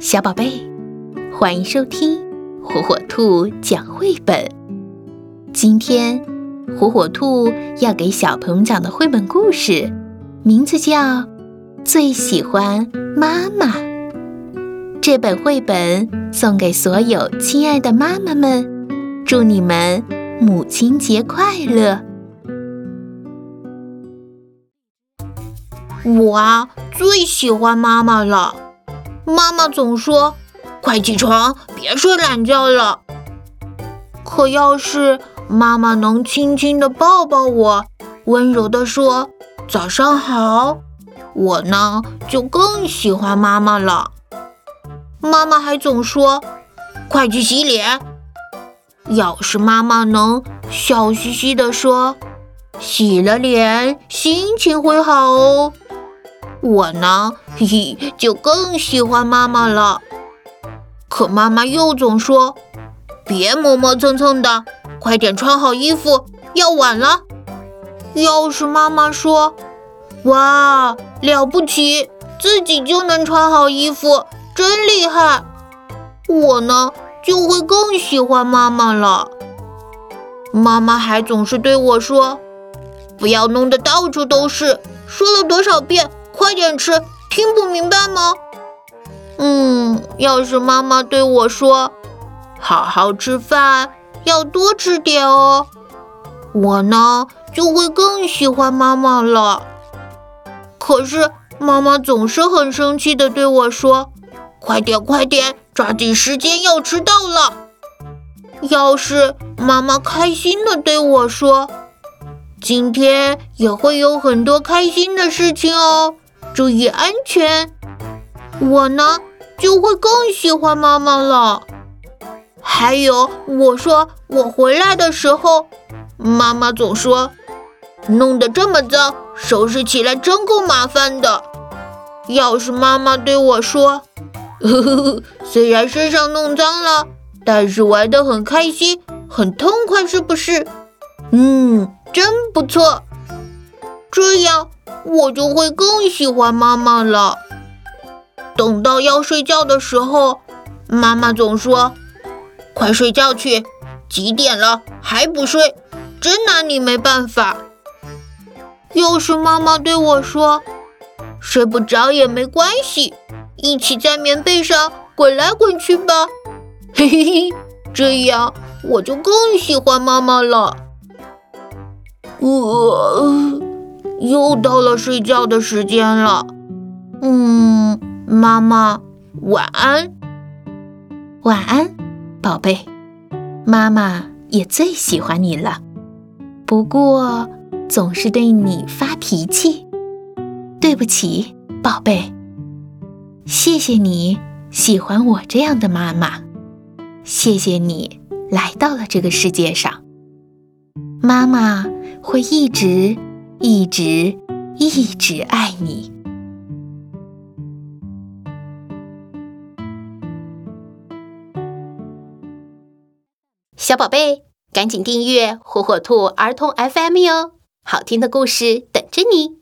小宝贝，欢迎收听火火兔讲绘本。今天，火火兔要给小朋友讲的绘本故事，名字叫《最喜欢妈妈》。这本绘本送给所有亲爱的妈妈们，祝你们母亲节快乐！我啊，最喜欢妈妈了。妈妈总说：“快起床，别睡懒觉了。”可要是妈妈能轻轻地抱抱我，温柔地说“早上好”，我呢就更喜欢妈妈了。妈妈还总说：“快去洗脸。”要是妈妈能笑嘻嘻地说：“洗了脸，心情会好哦。”我呢，嘿嘿，就更喜欢妈妈了。可妈妈又总说：“别磨磨蹭蹭的，快点穿好衣服，要晚了。”要是妈妈说：“哇，了不起，自己就能穿好衣服，真厉害！”我呢，就会更喜欢妈妈了。妈妈还总是对我说：“不要弄得到处都是。”说了多少遍？快点吃，听不明白吗？嗯，要是妈妈对我说：“好好吃饭，要多吃点哦。”我呢就会更喜欢妈妈了。可是妈妈总是很生气的对我说：“快点，快点，抓紧时间，要迟到了。”要是妈妈开心的对我说：“今天也会有很多开心的事情哦。”注意安全，我呢就会更喜欢妈妈了。还有，我说我回来的时候，妈妈总说弄得这么脏，收拾起来真够麻烦的。要是妈妈对我说，呵呵呵，虽然身上弄脏了，但是玩得很开心，很痛快，是不是？嗯，真不错。这样。我就会更喜欢妈妈了。等到要睡觉的时候，妈妈总说：“快睡觉去，几点了还不睡，真拿你没办法。”要是妈妈对我说：“睡不着也没关系，一起在棉被上滚来滚去吧。”嘿嘿嘿，这样我就更喜欢妈妈了。我。又到了睡觉的时间了，嗯，妈妈，晚安，晚安，宝贝，妈妈也最喜欢你了，不过总是对你发脾气，对不起，宝贝，谢谢你喜欢我这样的妈妈，谢谢你来到了这个世界上，妈妈会一直。一直一直爱你，小宝贝，赶紧订阅火火兔儿童 FM 哟，好听的故事等着你。